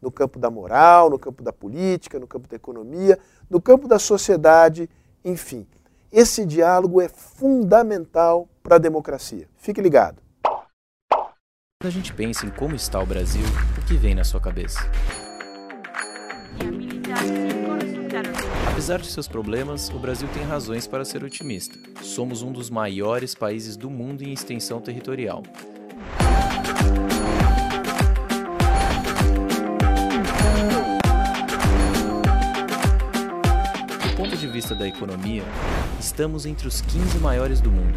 no campo da moral, no campo da política, no campo da economia, no campo da sociedade, enfim. Esse diálogo é fundamental para a democracia. Fique ligado. Quando a gente pensa em como está o Brasil, o que vem na sua cabeça? Apesar de seus problemas, o Brasil tem razões para ser otimista. Somos um dos maiores países do mundo em extensão territorial. Vista da economia, estamos entre os 15 maiores do mundo.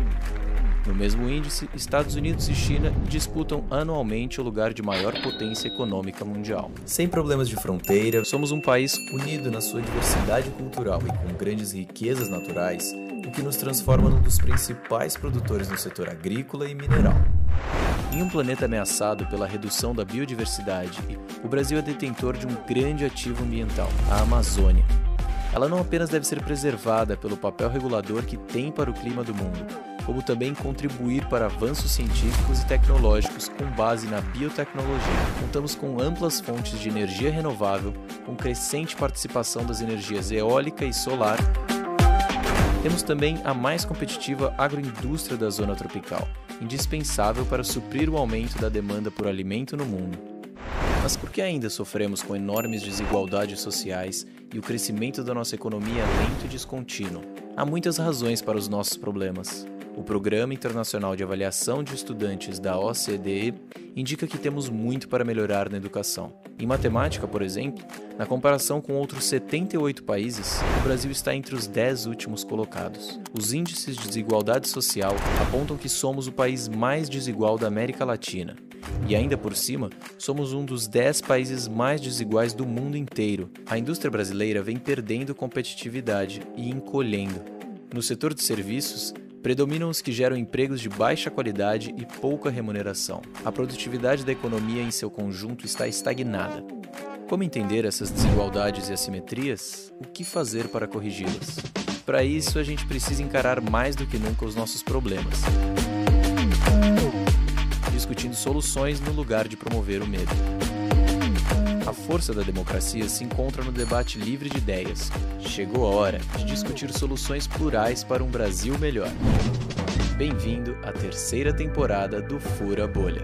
No mesmo índice, Estados Unidos e China disputam anualmente o lugar de maior potência econômica mundial. Sem problemas de fronteira, somos um país unido na sua diversidade cultural e com grandes riquezas naturais, o que nos transforma num dos principais produtores no setor agrícola e mineral. Em um planeta ameaçado pela redução da biodiversidade, o Brasil é detentor de um grande ativo ambiental, a Amazônia. Ela não apenas deve ser preservada pelo papel regulador que tem para o clima do mundo, como também contribuir para avanços científicos e tecnológicos com base na biotecnologia. Contamos com amplas fontes de energia renovável, com crescente participação das energias eólica e solar. Temos também a mais competitiva agroindústria da zona tropical, indispensável para suprir o aumento da demanda por alimento no mundo. Mas por que ainda sofremos com enormes desigualdades sociais e o crescimento da nossa economia lento e descontínuo? Há muitas razões para os nossos problemas. O Programa Internacional de Avaliação de Estudantes da OCDE indica que temos muito para melhorar na educação. Em matemática, por exemplo, na comparação com outros 78 países, o Brasil está entre os 10 últimos colocados. Os índices de desigualdade social apontam que somos o país mais desigual da América Latina. E ainda por cima, somos um dos 10 países mais desiguais do mundo inteiro. A indústria brasileira vem perdendo competitividade e encolhendo. No setor de serviços, predominam os que geram empregos de baixa qualidade e pouca remuneração. A produtividade da economia em seu conjunto está estagnada. Como entender essas desigualdades e assimetrias? O que fazer para corrigi-las? Para isso, a gente precisa encarar mais do que nunca os nossos problemas, discutindo soluções no lugar de promover o medo. A força da democracia se encontra no debate livre de ideias. Chegou a hora de discutir soluções plurais para um Brasil melhor. Bem-vindo à terceira temporada do Fura Bolha.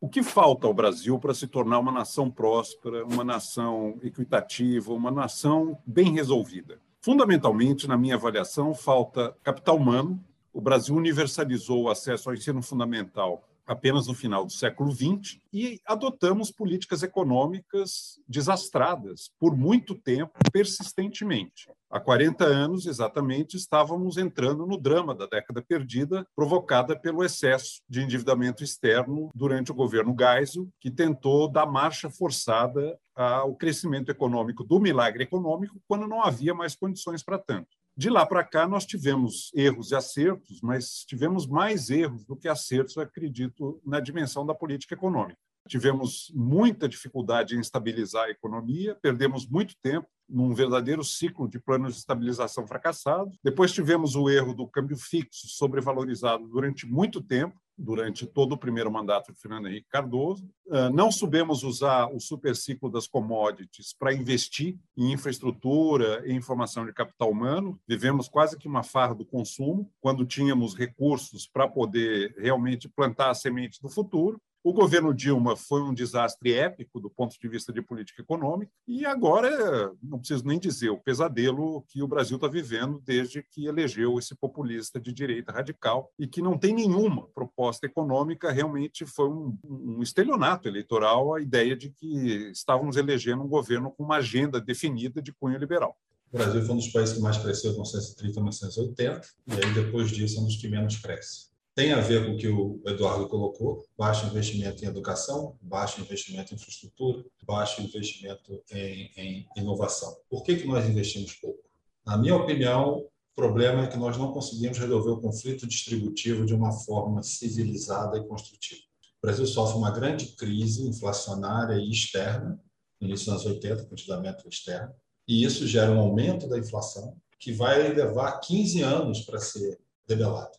O que falta ao Brasil para se tornar uma nação próspera, uma nação equitativa, uma nação bem resolvida? Fundamentalmente, na minha avaliação, falta capital humano, o Brasil universalizou o acesso ao ensino fundamental apenas no final do século XX e adotamos políticas econômicas desastradas por muito tempo, persistentemente. Há 40 anos, exatamente, estávamos entrando no drama da década perdida, provocada pelo excesso de endividamento externo durante o governo Geisel, que tentou dar marcha forçada ao crescimento econômico do milagre econômico quando não havia mais condições para tanto. De lá para cá, nós tivemos erros e acertos, mas tivemos mais erros do que acertos, acredito, na dimensão da política econômica. Tivemos muita dificuldade em estabilizar a economia, perdemos muito tempo num verdadeiro ciclo de planos de estabilização fracassado. Depois tivemos o erro do câmbio fixo sobrevalorizado durante muito tempo, durante todo o primeiro mandato de Fernando Henrique Cardoso. Ah, não soubemos usar o superciclo das commodities para investir em infraestrutura e informação de capital humano. Vivemos quase que uma farra do consumo, quando tínhamos recursos para poder realmente plantar a semente do futuro. O governo Dilma foi um desastre épico do ponto de vista de política econômica, e agora, não preciso nem dizer, o pesadelo que o Brasil está vivendo desde que elegeu esse populista de direita radical e que não tem nenhuma proposta econômica, realmente foi um, um estelionato eleitoral a ideia de que estávamos elegendo um governo com uma agenda definida de cunho liberal. O Brasil foi um dos países que mais cresceu de 1930 a 1980, e aí depois disso é um dos que menos cresce. Tem a ver com o que o Eduardo colocou: baixo investimento em educação, baixo investimento em infraestrutura, baixo investimento em, em inovação. Por que, que nós investimos pouco? Na minha opinião, o problema é que nós não conseguimos resolver o conflito distributivo de uma forma civilizada e construtiva. O Brasil sofre uma grande crise inflacionária e externa, no início dos anos 80, quantidamento externo, e isso gera um aumento da inflação que vai levar 15 anos para ser debelado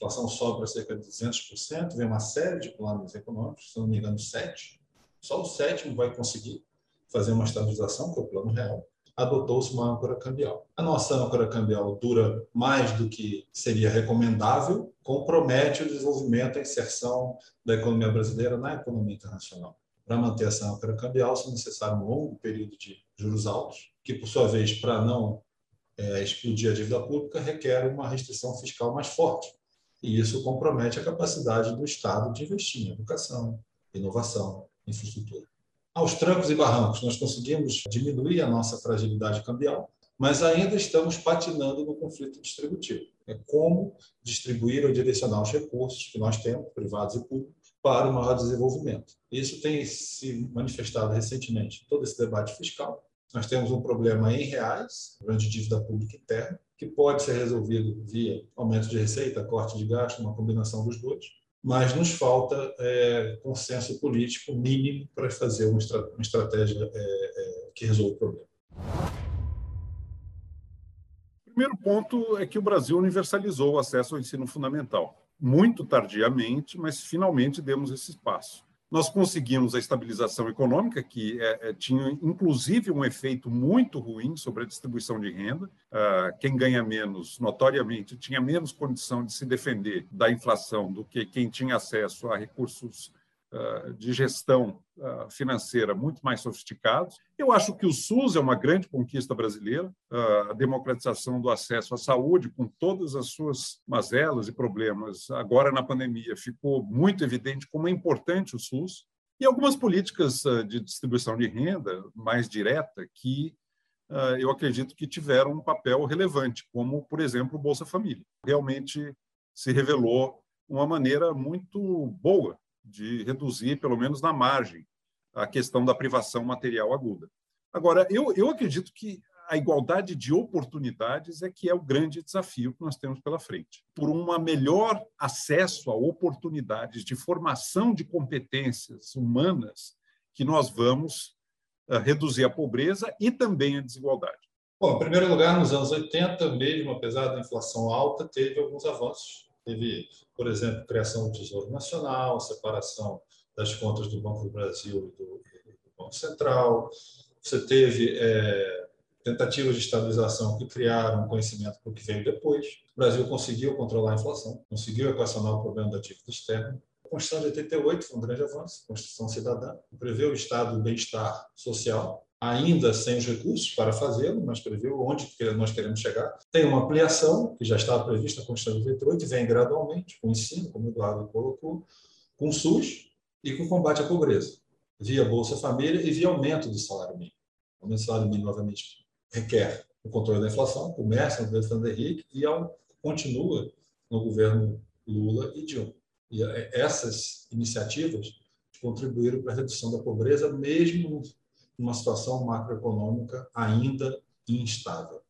inflação sobe para cerca de 200%, vem uma série de planos econômicos, se não me engano, sete. Só o sétimo vai conseguir fazer uma estabilização, que é o plano real. Adotou-se uma âncora cambial. A nossa âncora cambial dura mais do que seria recomendável, compromete o desenvolvimento e a inserção da economia brasileira na economia internacional. Para manter essa âncora cambial, é necessário um longo período de juros altos, que, por sua vez, para não é, explodir a dívida pública, requer uma restrição fiscal mais forte e isso compromete a capacidade do Estado de investir em educação, inovação, infraestrutura. Aos trancos e barrancos, nós conseguimos diminuir a nossa fragilidade cambial, mas ainda estamos patinando no conflito distributivo. É como distribuir ou direcionar os recursos que nós temos, privados e públicos, para o maior desenvolvimento. Isso tem se manifestado recentemente em todo esse debate fiscal. Nós temos um problema em reais, grande dívida pública interna, que pode ser resolvido via aumento de receita, corte de gasto, uma combinação dos dois, mas nos falta é, consenso político mínimo para fazer uma, estra uma estratégia é, é, que resolva o problema. O primeiro ponto é que o Brasil universalizou o acesso ao ensino fundamental. Muito tardiamente, mas finalmente demos esse passo. Nós conseguimos a estabilização econômica, que é, é, tinha inclusive um efeito muito ruim sobre a distribuição de renda. Ah, quem ganha menos, notoriamente, tinha menos condição de se defender da inflação do que quem tinha acesso a recursos de gestão ah, financeira muito mais sofisticados. Eu acho que o SUS é uma grande conquista brasileira, ah, a democratização do acesso à saúde, com todas as suas mazelas e problemas, agora na pandemia ficou muito evidente como é importante o SUS, e algumas políticas de distribuição de renda mais direta que eu acredito que tiveram um papel relevante, como, por exemplo, o Bolsa Família. Realmente se revelou uma maneira muito boa de reduzir, pelo menos na margem, a questão da privação material aguda. Agora, eu, eu acredito que a igualdade de oportunidades é que é o grande desafio que nós temos pela frente. Por um melhor acesso a oportunidades de formação de competências humanas que nós vamos uh, reduzir a pobreza e também a desigualdade. Bom, em primeiro lugar, nos anos 80, mesmo apesar da inflação alta, teve alguns avanços Teve, por exemplo, criação do Tesouro Nacional, separação das contas do Banco do Brasil e do, do Banco Central. Você teve é, tentativas de estabilização que criaram conhecimento para o que veio depois. O Brasil conseguiu controlar a inflação, conseguiu equacionar o problema da dívida externa. A Constituição de 88 foi um grande avanço, Constituição Cidadã, prevê o estado do bem-estar social, ainda sem os recursos para fazê-lo, mas prevê onde nós queremos chegar. Tem uma ampliação, que já estava prevista na Constituição de 88, e vem gradualmente, com o ensino, como o Eduardo colocou, com o SUS e com o combate à pobreza, via Bolsa Família e via aumento do salário mínimo. O aumento do salário mínimo, novamente, requer o controle da inflação, começa no governo Fernando Henrique e continua no governo Lula e Dilma. E é, essas iniciativas contribuíram para a redução da pobreza, mesmo uma situação macroeconômica ainda instável.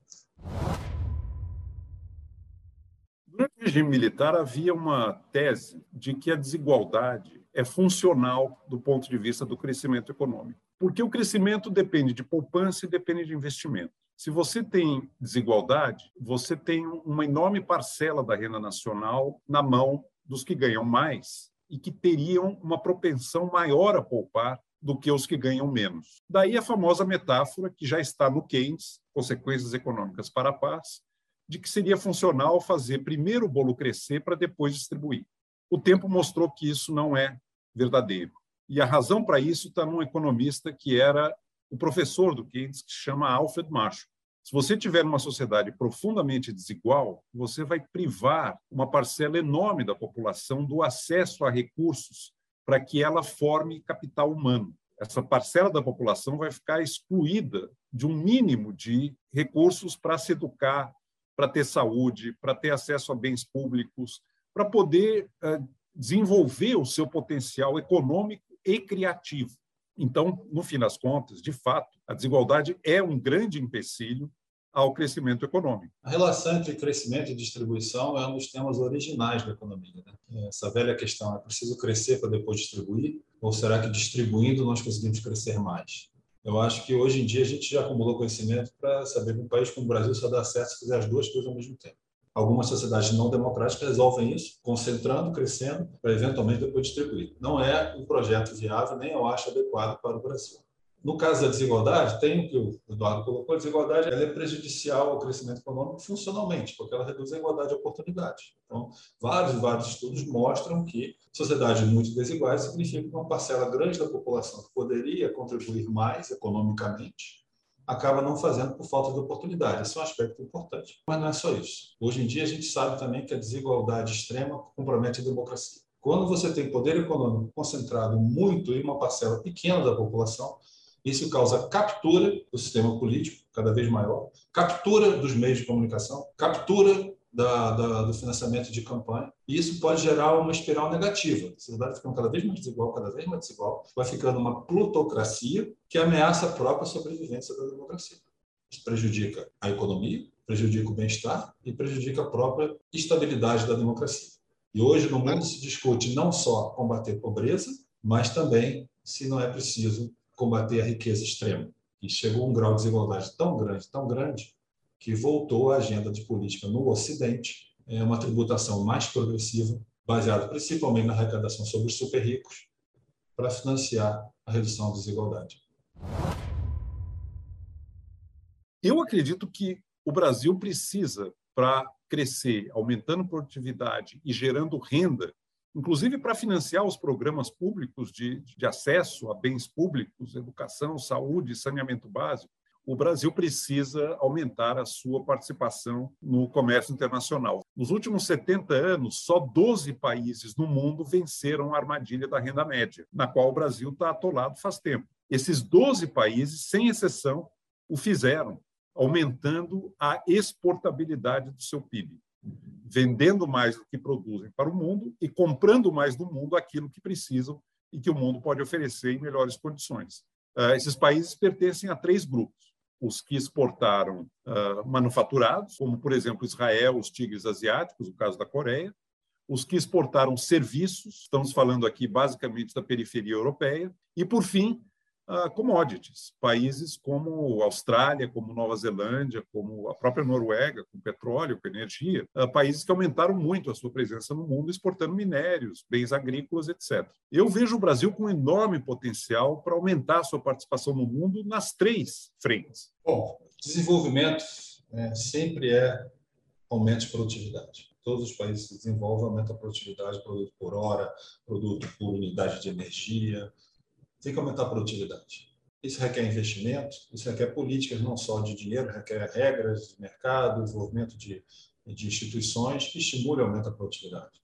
Durante o regime militar, havia uma tese de que a desigualdade é funcional do ponto de vista do crescimento econômico, porque o crescimento depende de poupança e depende de investimento. Se você tem desigualdade, você tem uma enorme parcela da renda nacional na mão dos que ganham mais e que teriam uma propensão maior a poupar do que os que ganham menos. Daí a famosa metáfora que já está no Keynes, Consequências Econômicas para a Paz, de que seria funcional fazer primeiro o bolo crescer para depois distribuir. O tempo mostrou que isso não é verdadeiro. E a razão para isso está num economista que era o professor do Keynes, que se chama Alfred Marshall. Se você tiver uma sociedade profundamente desigual, você vai privar uma parcela enorme da população do acesso a recursos para que ela forme capital humano. Essa parcela da população vai ficar excluída de um mínimo de recursos para se educar, para ter saúde, para ter acesso a bens públicos, para poder uh, desenvolver o seu potencial econômico e criativo. Então, no fim das contas, de fato, a desigualdade é um grande empecilho ao crescimento econômico. A relação entre crescimento e distribuição é um dos temas originais da economia. Né? Essa velha questão, é preciso crescer para depois distribuir? Ou será que distribuindo nós conseguimos crescer mais? Eu acho que hoje em dia a gente já acumulou conhecimento para saber que um país como o Brasil só dá certo se fizer as duas coisas ao mesmo tempo. Algumas sociedades não democráticas resolvem isso, concentrando, crescendo, para eventualmente depois distribuir. Não é um projeto viável, nem eu acho adequado para o Brasil. No caso da desigualdade, tem o que o Eduardo colocou, a desigualdade ela é prejudicial ao crescimento econômico funcionalmente, porque ela reduz a igualdade de oportunidade. Então, vários vários estudos mostram que sociedades muito desiguais significa que uma parcela grande da população que poderia contribuir mais economicamente acaba não fazendo por falta de oportunidade. Esse é um aspecto importante. Mas não é só isso. Hoje em dia, a gente sabe também que a desigualdade extrema compromete a democracia. Quando você tem poder econômico concentrado muito em uma parcela pequena da população, isso causa captura do sistema político, cada vez maior, captura dos meios de comunicação, captura da, da, do financiamento de campanha. E isso pode gerar uma espiral negativa. A sociedade ficando cada vez mais desigual, cada vez mais desigual, vai ficando uma plutocracia que ameaça a própria sobrevivência da democracia. Isso prejudica a economia, prejudica o bem-estar e prejudica a própria estabilidade da democracia. E hoje no mundo se discute não só combater pobreza, mas também, se não é preciso, combater a riqueza extrema. E chegou a um grau de desigualdade tão grande, tão grande, que voltou à agenda de política no Ocidente, é uma tributação mais progressiva, baseada principalmente na arrecadação sobre os super ricos, para financiar a redução da desigualdade. Eu acredito que o Brasil precisa, para crescer, aumentando produtividade e gerando renda, inclusive para financiar os programas públicos de, de acesso a bens públicos, educação, saúde, saneamento básico, o Brasil precisa aumentar a sua participação no comércio internacional. Nos últimos 70 anos, só 12 países no mundo venceram a armadilha da renda média, na qual o Brasil está atolado faz tempo. Esses 12 países, sem exceção, o fizeram, aumentando a exportabilidade do seu PIB vendendo mais do que produzem para o mundo e comprando mais do mundo aquilo que precisam e que o mundo pode oferecer em melhores condições. Uh, esses países pertencem a três grupos: os que exportaram uh, manufaturados, como por exemplo Israel, os tigres asiáticos, o caso da Coreia, os que exportaram serviços, estamos falando aqui basicamente da periferia europeia, e por fim commodities. Países como Austrália, como Nova Zelândia, como a própria Noruega, com petróleo, com energia, países que aumentaram muito a sua presença no mundo, exportando minérios, bens agrícolas, etc. Eu vejo o Brasil com enorme potencial para aumentar a sua participação no mundo nas três frentes. Bom, desenvolvimento né, sempre é aumento de produtividade todos os países se desenvolvem, aumenta a produtividade, produto por hora, produto por unidade de energia, tem que aumentar a produtividade. Isso requer investimento, isso requer políticas não só de dinheiro, requer regras de mercado, desenvolvimento de, de instituições que estimulem e aumentam a produtividade.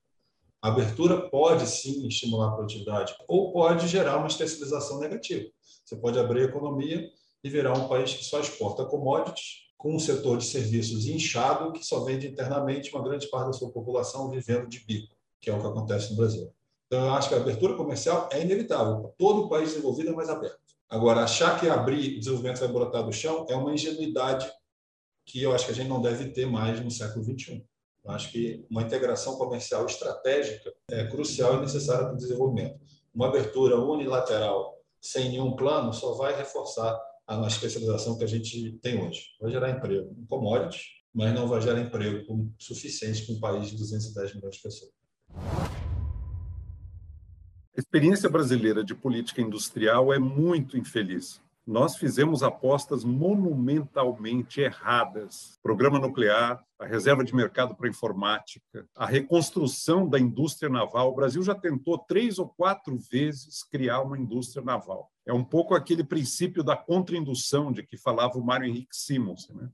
A abertura pode sim estimular a produtividade ou pode gerar uma especialização negativa. Você pode abrir a economia e virar um país que só exporta commodities, com um setor de serviços inchado que só vende internamente uma grande parte da sua população vivendo de bico, que é o que acontece no Brasil. Então, eu acho que a abertura comercial é inevitável. Todo o país desenvolvido é mais aberto. Agora, achar que abrir desenvolvimento vai brotar do chão é uma ingenuidade que eu acho que a gente não deve ter mais no século XXI. Eu acho que uma integração comercial estratégica é crucial e necessária para o desenvolvimento. Uma abertura unilateral, sem nenhum plano, só vai reforçar a especialização que a gente tem hoje. Vai gerar emprego em commodities, mas não vai gerar emprego suficiente para um país de 210 milhões de pessoas. A experiência brasileira de política industrial é muito infeliz. Nós fizemos apostas monumentalmente erradas. Programa nuclear, a reserva de mercado para informática, a reconstrução da indústria naval. O Brasil já tentou três ou quatro vezes criar uma indústria naval. É um pouco aquele princípio da contraindução de que falava o Mário Henrique Simons. Né?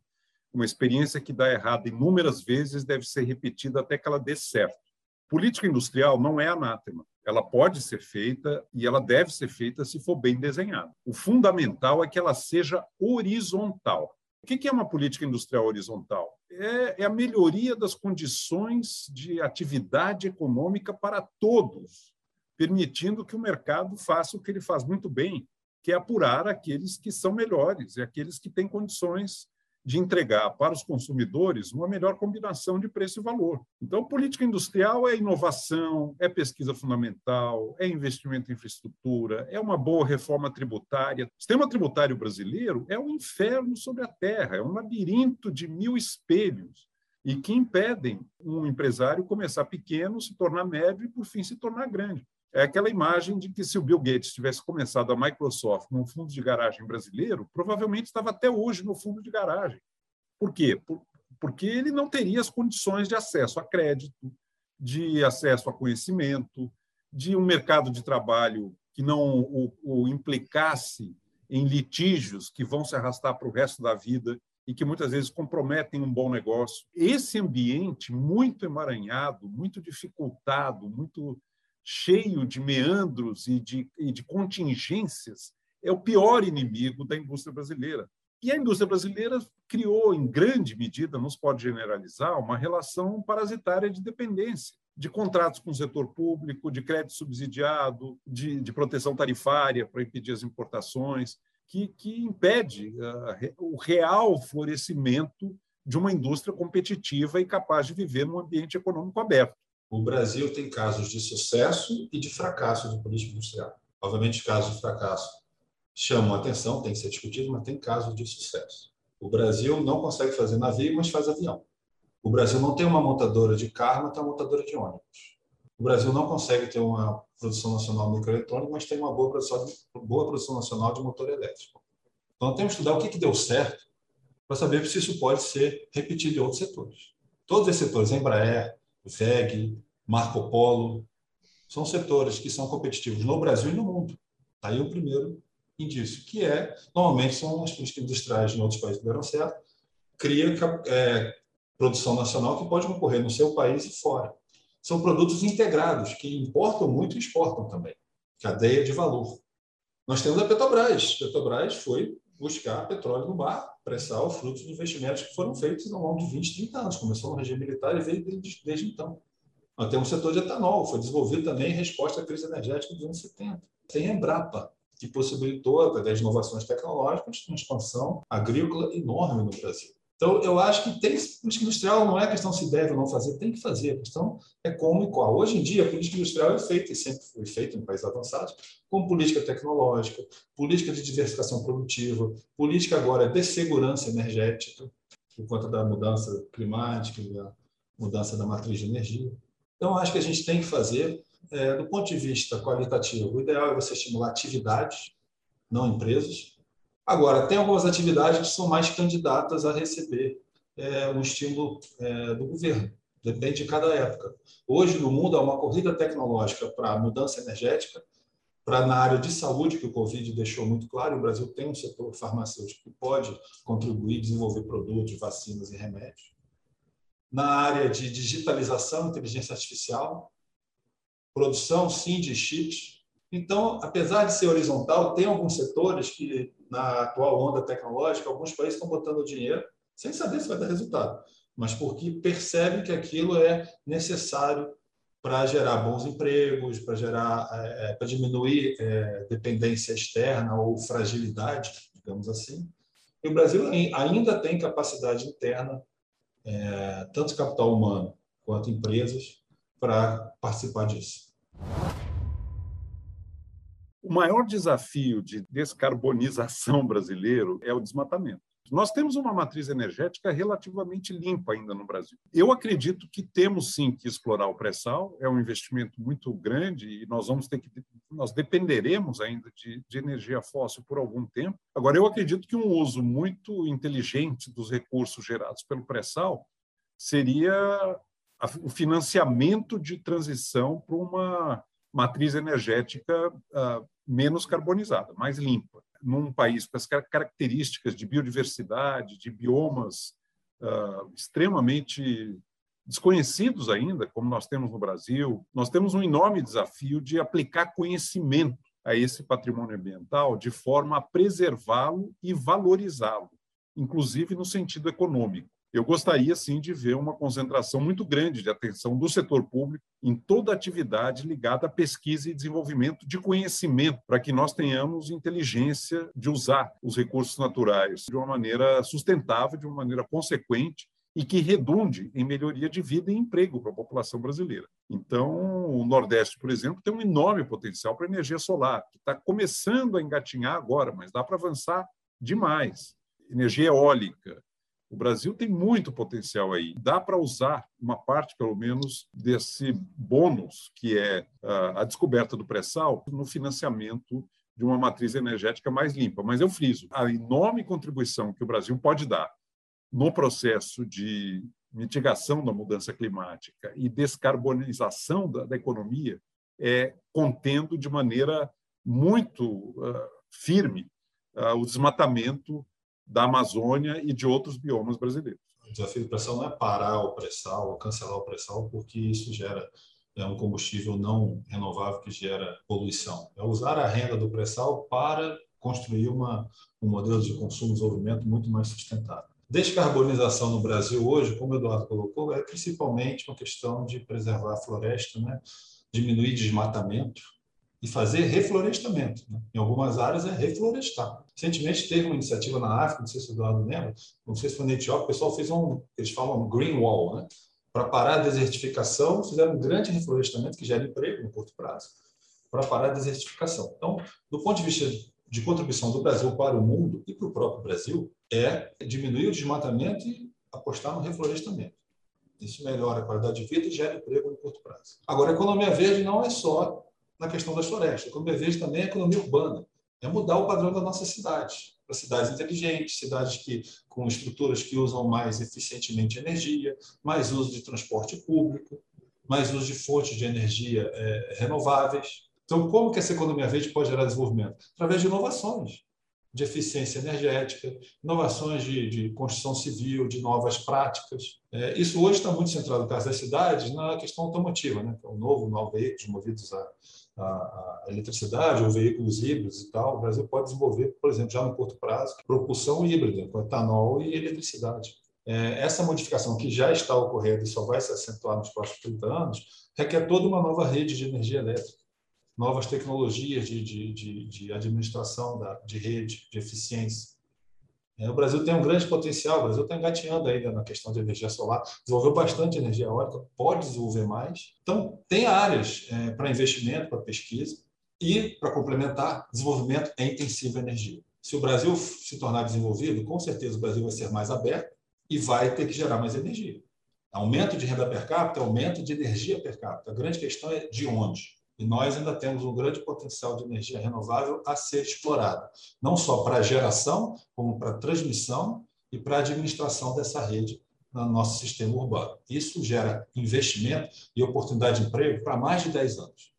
Uma experiência que dá errado inúmeras vezes deve ser repetida até que ela dê certo. Política industrial não é anátema ela pode ser feita e ela deve ser feita se for bem desenhada. O fundamental é que ela seja horizontal. O que é uma política industrial horizontal? é, é a melhoria das condições de atividade econômica para todos, permitindo que o mercado faça o que ele faz muito bem, que é apurar aqueles que são melhores e aqueles que têm condições de entregar para os consumidores uma melhor combinação de preço e valor. Então, política industrial é inovação, é pesquisa fundamental, é investimento em infraestrutura, é uma boa reforma tributária. O sistema tributário brasileiro é um inferno sobre a terra, é um labirinto de mil espelhos e que impedem um empresário começar pequeno, se tornar médio e, por fim, se tornar grande. É aquela imagem de que se o Bill Gates tivesse começado a Microsoft num fundo de garagem brasileiro, provavelmente estava até hoje no fundo de garagem. Por quê? porque ele não teria as condições de acesso a crédito, de acesso a conhecimento, de um mercado de trabalho que não o, o implicasse em litígios que vão se arrastar para o resto da vida e que muitas vezes comprometem um bom negócio. Esse ambiente muito emaranhado, muito dificultado, muito cheio de meandros e de, e de contingências, é o pior inimigo da indústria brasileira. E a indústria brasileira criou, em grande medida, não se pode generalizar, uma relação parasitária de dependência, de contratos com o setor público, de crédito subsidiado, de, de proteção tarifária para impedir as importações, que, que impede uh, o real florescimento de uma indústria competitiva e capaz de viver num ambiente econômico aberto. O Brasil tem casos de sucesso e de fracasso de política industrial. Obviamente, casos de fracasso chamam a atenção, tem que ser discutido, mas tem casos de sucesso. O Brasil não consegue fazer navio, mas faz avião. O Brasil não tem uma montadora de carro, mas tem uma montadora de ônibus. O Brasil não consegue ter uma produção nacional microeletrônica, mas tem uma boa produção, boa produção nacional de motor elétrico. Então, temos que estudar o que, que deu certo para saber se isso pode ser repetido em outros setores. Todos esses setores, Embraer, VEG, Marco Polo, são setores que são competitivos no Brasil e no mundo. Está aí o primeiro indício, que é, normalmente, são as políticas industriais em outros países que deram certo, cria é, produção nacional que pode concorrer no seu país e fora. São produtos integrados, que importam muito e exportam também. Cadeia de valor. Nós temos a Petrobras. A Petrobras foi buscar petróleo no mar, pressar os frutos de investimentos que foram feitos ao longo de 20, 30 anos. Começou no regime militar e veio desde, desde então. Nós temos o setor de etanol, foi desenvolvido também em resposta à crise energética dos anos 70. Tem a Embrapa, que possibilitou, através de inovações tecnológicas, uma expansão agrícola enorme no Brasil. Então, eu acho que tem política industrial não é questão se deve ou não fazer, tem que fazer. A questão é como e qual. Hoje em dia, a política industrial é feita, e sempre foi feita em países avançados, com política tecnológica, política de diversificação produtiva, política agora de segurança energética, por conta da mudança climática, da mudança da matriz de energia. Então, acho que a gente tem que fazer, é, do ponto de vista qualitativo, o ideal é você estimular atividades, não empresas, Agora, tem algumas atividades que são mais candidatas a receber é, um estímulo é, do governo. Depende de cada época. Hoje, no mundo, há uma corrida tecnológica para mudança energética, para na área de saúde, que o Covid deixou muito claro, o Brasil tem um setor farmacêutico que pode contribuir, desenvolver produtos, vacinas e remédios. Na área de digitalização, inteligência artificial, produção, sim, de chips. Então, apesar de ser horizontal, tem alguns setores que na atual onda tecnológica, alguns países estão botando dinheiro sem saber se vai dar resultado, mas porque percebem que aquilo é necessário para gerar bons empregos, para gerar, é, para diminuir é, dependência externa ou fragilidade, digamos assim. E o Brasil ainda tem capacidade interna, é, tanto capital humano quanto empresas, para participar disso. O maior desafio de descarbonização brasileiro é o desmatamento. Nós temos uma matriz energética relativamente limpa ainda no Brasil. Eu acredito que temos sim que explorar o pré-sal, é um investimento muito grande e nós vamos ter que nós dependeremos ainda de, de energia fóssil por algum tempo. Agora eu acredito que um uso muito inteligente dos recursos gerados pelo pré-sal seria o financiamento de transição para uma matriz energética uh, menos carbonizada, mais limpa. Num país com as características de biodiversidade, de biomas uh, extremamente desconhecidos ainda, como nós temos no Brasil, nós temos um enorme desafio de aplicar conhecimento a esse patrimônio ambiental de forma a preservá-lo e valorizá-lo, inclusive no sentido econômico. Eu gostaria, sim, de ver uma concentração muito grande de atenção do setor público em toda atividade ligada à pesquisa e desenvolvimento de conhecimento, para que nós tenhamos inteligência de usar os recursos naturais de uma maneira sustentável, de uma maneira consequente e que redunde em melhoria de vida e emprego para a população brasileira. Então, o Nordeste, por exemplo, tem um enorme potencial para energia solar, que está começando a engatinhar agora, mas dá para avançar demais. Energia eólica, o Brasil tem muito potencial aí. Dá para usar uma parte, pelo menos, desse bônus, que é a descoberta do pré-sal, no financiamento de uma matriz energética mais limpa. Mas eu friso, a enorme contribuição que o Brasil pode dar no processo de mitigação da mudança climática e descarbonização da, da economia é contendo de maneira muito uh, firme uh, o desmatamento da Amazônia e de outros biomas brasileiros. O desafio do pré-sal não é parar o pré-sal cancelar o pré-sal, porque isso gera é um combustível não renovável que gera poluição. É usar a renda do pré-sal para construir uma, um modelo de consumo e desenvolvimento muito mais sustentável. Descarbonização no Brasil hoje, como o Eduardo colocou, é principalmente uma questão de preservar a floresta, né? diminuir desmatamento, e fazer reflorestamento. Né? Em algumas áreas é reflorestar. Recentemente teve uma iniciativa na África, não sei se o Eduardo lembra, não sei se foi na Etiópia, o pessoal fez um, eles falam green wall, né? para parar a desertificação, fizeram um grande reflorestamento que gera emprego no curto prazo, para parar a desertificação. Então, do ponto de vista de contribuição do Brasil para o mundo e para o próprio Brasil, é diminuir o desmatamento e apostar no reflorestamento. Isso melhora a qualidade de vida e gera emprego no curto prazo. Agora, a economia verde não é só na questão das florestas. Como eu vejo também a economia urbana, é mudar o padrão da nossa cidade para cidades inteligentes, cidades que com estruturas que usam mais eficientemente energia, mais uso de transporte público, mais uso de fontes de energia é, renováveis. Então, como que essa economia verde pode gerar desenvolvimento? Através de inovações de eficiência energética, inovações de, de construção civil, de novas práticas. É, isso hoje está muito centrado, no caso das cidades, na questão automotiva, né? o novo, novo veículos movidos a, a, a, eletricidade ou veículos híbridos e tal. O Brasil pode desenvolver, por exemplo, já no curto prazo, propulsão híbrida, com etanol e eletricidade. É, essa modificação que já está ocorrendo e só vai se acentuar nos próximos 30 anos, requer toda uma nova rede de energia elétrica novas tecnologias de, de, de, de administração da, de rede, de eficiência. É, o Brasil tem um grande potencial, o Brasil está engatinhando ainda na questão de energia solar, desenvolveu bastante energia eólica, pode desenvolver mais. Então, tem áreas é, para investimento, para pesquisa, e, para complementar, desenvolvimento é intensivo energia. Se o Brasil se tornar desenvolvido, com certeza o Brasil vai ser mais aberto e vai ter que gerar mais energia. Aumento de renda per capita, aumento de energia per capita. A grande questão é de onde. E nós ainda temos um grande potencial de energia renovável a ser explorado, não só para geração, como para transmissão e para administração dessa rede no nosso sistema urbano. Isso gera investimento e oportunidade de emprego para mais de 10 anos.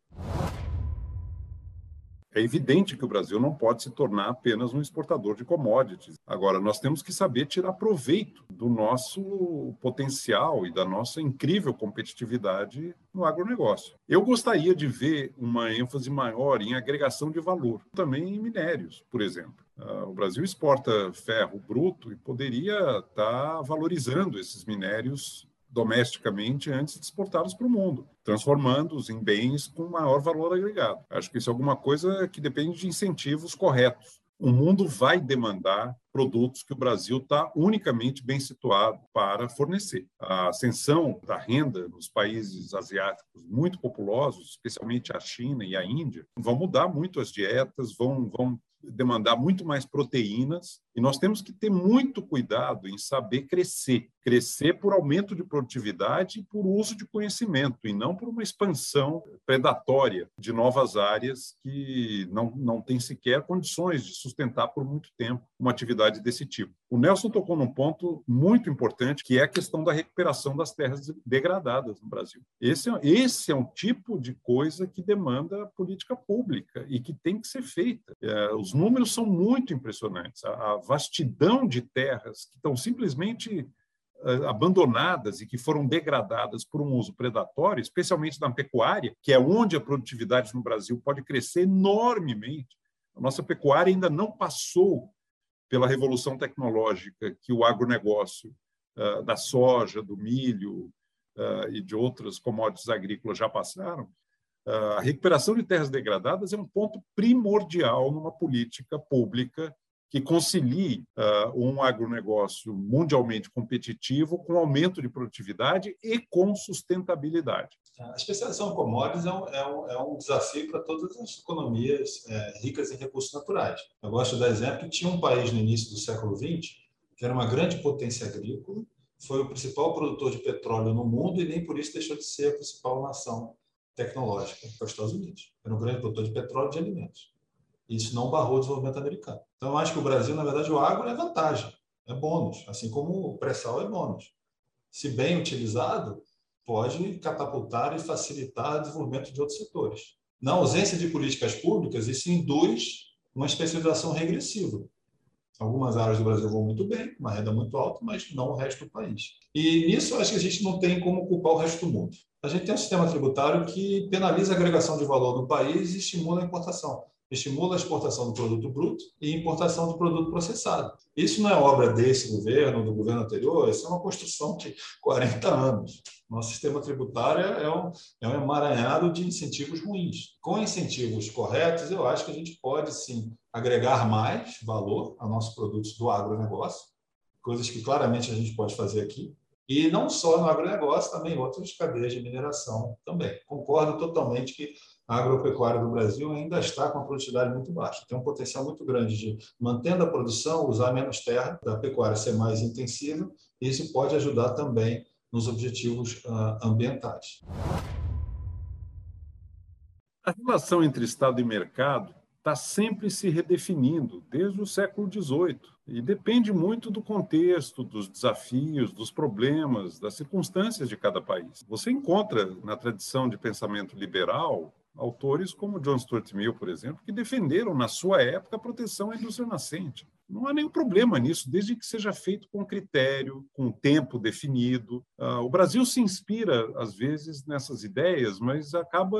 É evidente que o Brasil não pode se tornar apenas um exportador de commodities. Agora, nós temos que saber tirar proveito do nosso potencial e da nossa incrível competitividade no agronegócio. Eu gostaria de ver uma ênfase maior em agregação de valor, também em minérios, por exemplo. Uh, o Brasil exporta ferro bruto e poderia estar valorizando esses minérios domesticamente antes de exportá-los para o mundo, transformando-os em bens com maior valor agregado. Acho que isso é alguma coisa que depende de incentivos corretos. O mundo vai demandar produtos que o Brasil está unicamente bem situado para fornecer. A ascensão da renda nos países asiáticos muito populosos, especialmente a China e a Índia, vão mudar muito as dietas, vão, vão demandar muito mais proteínas e nós temos que ter muito cuidado em saber crescer. Crescer por aumento de produtividade e por uso de conhecimento, e não por uma expansão predatória de novas áreas que não, não tem sequer condições de sustentar por muito tempo uma atividade desse tipo. O Nelson tocou num ponto muito importante, que é a questão da recuperação das terras degradadas no Brasil. Esse é, esse é um tipo de coisa que demanda política pública e que tem que ser feita. É, os números são muito impressionantes. A, a vastidão de terras que estão simplesmente uh, abandonadas e que foram degradadas por um uso predatório, especialmente na pecuária, que é onde a produtividade no Brasil pode crescer enormemente. A nossa pecuária ainda não passou pela revolução tecnológica que o agronegócio da soja, do milho e de outras commodities agrícolas já passaram, a recuperação de terras degradadas é um ponto primordial numa política pública que concilie uh, um agronegócio mundialmente competitivo com aumento de produtividade e com sustentabilidade. A especialização em commodities é um, é um, é um desafio para todas as economias é, ricas em recursos naturais. Eu gosto de dar exemplo que tinha um país no início do século XX que era uma grande potência agrícola, foi o principal produtor de petróleo no mundo e nem por isso deixou de ser a principal nação tecnológica, é os Estados Unidos. Era um grande produtor de petróleo e de alimentos. Isso não barrou o desenvolvimento americano. Então, eu acho que o Brasil, na verdade, o agro é vantagem, é bônus, assim como o pré-sal é bônus. Se bem utilizado, pode catapultar e facilitar o desenvolvimento de outros setores. Na ausência de políticas públicas, isso induz uma especialização regressiva. Algumas áreas do Brasil vão muito bem, uma renda muito alta, mas não o resto do país. E nisso, acho que a gente não tem como culpar o resto do mundo. A gente tem um sistema tributário que penaliza a agregação de valor no país e estimula a importação estimula a exportação do produto bruto e importação do produto processado. Isso não é obra desse governo, do governo anterior, isso é uma construção de 40 anos. Nosso sistema tributário é um, é um emaranhado de incentivos ruins. Com incentivos corretos, eu acho que a gente pode, sim, agregar mais valor a nossos produtos do agronegócio, coisas que claramente a gente pode fazer aqui, e não só no agronegócio, também outras cadeias de mineração também. Concordo totalmente que a agropecuária do Brasil ainda está com uma produtividade muito baixa. Tem um potencial muito grande de, mantendo a produção, usar menos terra, da pecuária ser mais intensiva, e isso pode ajudar também nos objetivos uh, ambientais. A relação entre Estado e mercado está sempre se redefinindo desde o século XVIII e depende muito do contexto, dos desafios, dos problemas, das circunstâncias de cada país. Você encontra na tradição de pensamento liberal autores como John Stuart Mill, por exemplo, que defenderam na sua época a proteção à indústria nascente. Não há nenhum problema nisso, desde que seja feito com critério, com tempo definido. Uh, o Brasil se inspira, às vezes, nessas ideias, mas acaba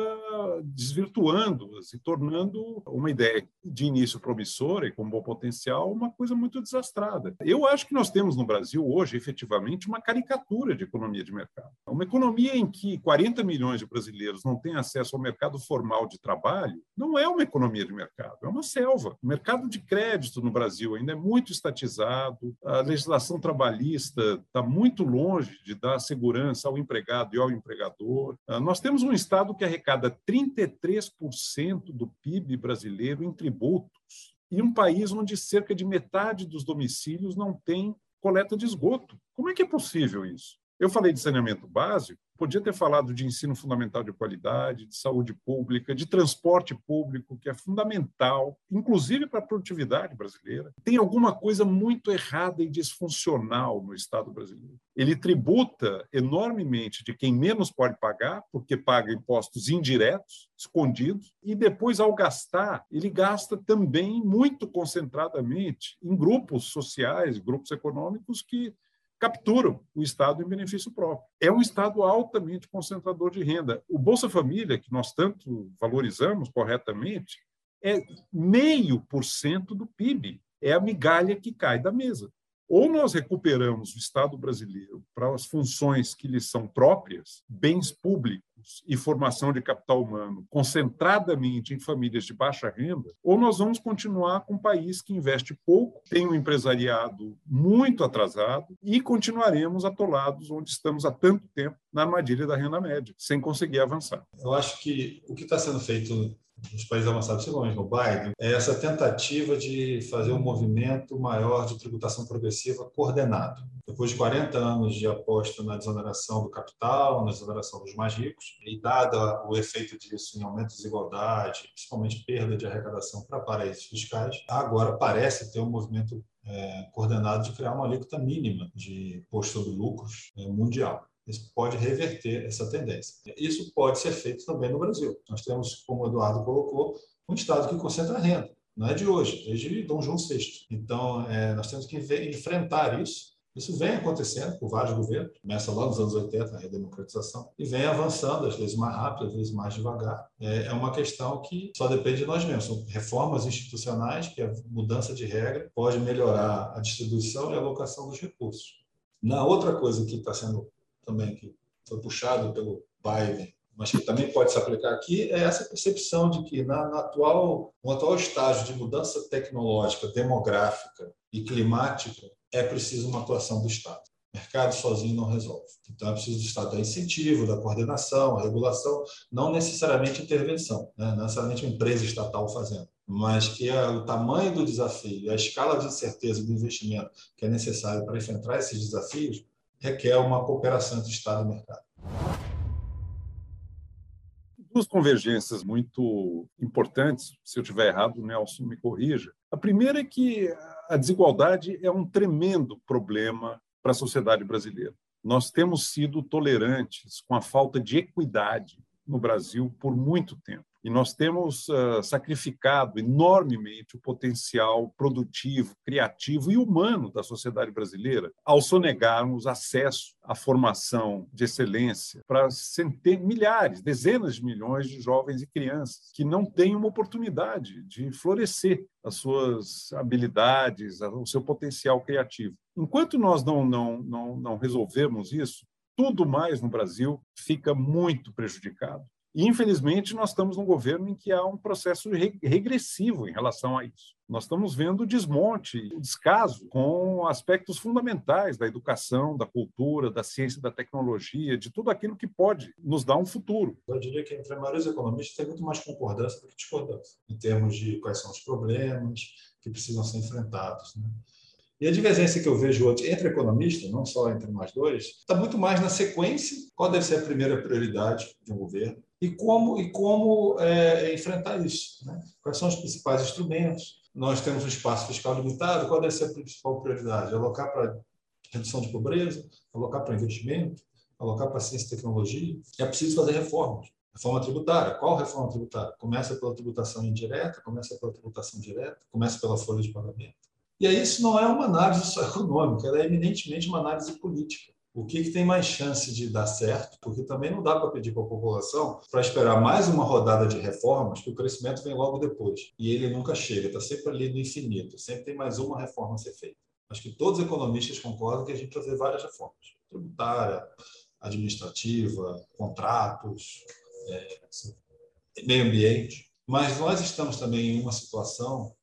desvirtuando-as e tornando uma ideia de início promissora e com bom potencial uma coisa muito desastrada. Eu acho que nós temos no Brasil hoje, efetivamente, uma caricatura de economia de mercado. Uma economia em que 40 milhões de brasileiros não têm acesso ao mercado formal de trabalho não é uma economia de mercado, é uma selva. O mercado de crédito no Brasil ainda é muito estatizado, a legislação trabalhista está muito longe de dar segurança ao empregado e ao empregador. Ah, nós temos um Estado que arrecada 33% do PIB brasileiro em tributos e um país onde cerca de metade dos domicílios não tem coleta de esgoto. Como é que é possível isso? Eu falei de saneamento básico, podia ter falado de ensino fundamental de qualidade, de saúde pública, de transporte público, que é fundamental, inclusive para a produtividade brasileira. Tem alguma coisa muito errada e disfuncional no Estado brasileiro. Ele tributa enormemente de quem menos pode pagar, porque paga impostos indiretos, escondidos, e depois, ao gastar, ele gasta também muito concentradamente em grupos sociais, grupos econômicos que capturam o Estado em benefício próprio. É um Estado altamente concentrador de renda. O Bolsa Família, que nós tanto valorizamos corretamente, é meio por cento do PIB. É a migalha que cai da mesa. Ou nós recuperamos o Estado brasileiro para as funções que lhe são próprias, bens públicos e formação de capital humano concentradamente em famílias de baixa renda, ou nós vamos continuar com um país que investe pouco, tem um empresariado muito atrasado e continuaremos atolados onde estamos há tanto tempo na armadilha da renda média, sem conseguir avançar. Eu acho que o que está sendo feito nos países avançados, principalmente no Biden, é essa tentativa de fazer um movimento maior de tributação progressiva coordenado. Depois de 40 anos de aposta na desoneração do capital, na desoneração dos mais ricos, e dado o efeito disso em aumento de desigualdade, principalmente perda de arrecadação para paraísos fiscais, agora parece ter um movimento é, coordenado de criar uma alíquota mínima de imposto sobre lucros é, mundial. Isso pode reverter essa tendência. Isso pode ser feito também no Brasil. Nós temos, como o Eduardo colocou, um Estado que concentra renda. Não é de hoje, desde Dom João VI. Então, é, nós temos que enfrentar isso. Isso vem acontecendo por vários governos, começa lá nos anos 80, a redemocratização, e vem avançando, às vezes mais rápido, às vezes mais devagar. É, é uma questão que só depende de nós mesmos. São reformas institucionais, que a mudança de regra pode melhorar a distribuição e a alocação dos recursos Na outra coisa que está sendo também que foi puxado pelo Biden, mas que também pode se aplicar aqui, é essa percepção de que na, na atual, no atual estágio de mudança tecnológica, demográfica e climática, é preciso uma atuação do Estado. Mercado sozinho não resolve. Então, é preciso do Estado dar incentivo, da coordenação, regulação, não necessariamente intervenção, né? não necessariamente uma empresa estatal fazendo, mas que o tamanho do desafio, a escala de incerteza do investimento que é necessário para enfrentar esses desafios, requer uma cooperação entre Estado e mercado. Duas convergências muito importantes, se eu estiver errado, Nelson me corrija. A primeira é que a desigualdade é um tremendo problema para a sociedade brasileira. Nós temos sido tolerantes com a falta de equidade no Brasil por muito tempo. E nós temos uh, sacrificado enormemente o potencial produtivo, criativo e humano da sociedade brasileira ao sonegarmos acesso à formação de excelência para milhares, dezenas de milhões de jovens e crianças que não têm uma oportunidade de florescer as suas habilidades, o seu potencial criativo. Enquanto nós não, não, não, não resolvermos isso, tudo mais no Brasil fica muito prejudicado. Infelizmente, nós estamos num governo em que há um processo regressivo em relação a isso. Nós estamos vendo o desmonte, o descaso com aspectos fundamentais da educação, da cultura, da ciência, da tecnologia, de tudo aquilo que pode nos dar um futuro. Eu diria que entre dos economistas tem muito mais concordância do que discordância, em termos de quais são os problemas que precisam ser enfrentados. Né? E a divergência que eu vejo hoje entre economistas, não só entre nós dois, está muito mais na sequência, qual deve ser a primeira prioridade de um governo, e como, e como é, enfrentar isso. Né? Quais são os principais instrumentos? Nós temos um espaço fiscal limitado, qual deve ser a principal prioridade? Alocar para redução de pobreza, alocar para investimento, alocar para ciência e tecnologia. É preciso fazer reformas. Reforma tributária. Qual reforma tributária? Começa pela tributação indireta, começa pela tributação direta, começa pela folha de pagamento. E aí isso não é uma análise só econômica, ela é eminentemente uma análise política o que, que, tem mais chance de dar certo, porque também não dá para pedir para a população para esperar mais uma rodada de reformas, que o crescimento vem logo depois. E ele nunca chega, está sempre ali no infinito, sempre tem mais uma reforma a ser feita. Acho que todos os economistas concordam que a gente precisa fazer várias reformas tributária, administrativa, contratos, é, meio ambiente. Mas nós estamos também em uma situação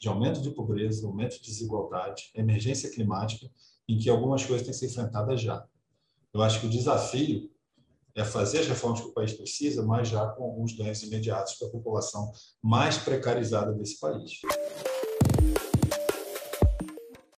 de aumento de pobreza, aumento de desigualdade, emergência climática, em que algumas coisas têm que ser enfrentadas já. Eu acho que o desafio é fazer as reformas que o país precisa, mas já com alguns ganhos imediatos para a população mais precarizada desse país.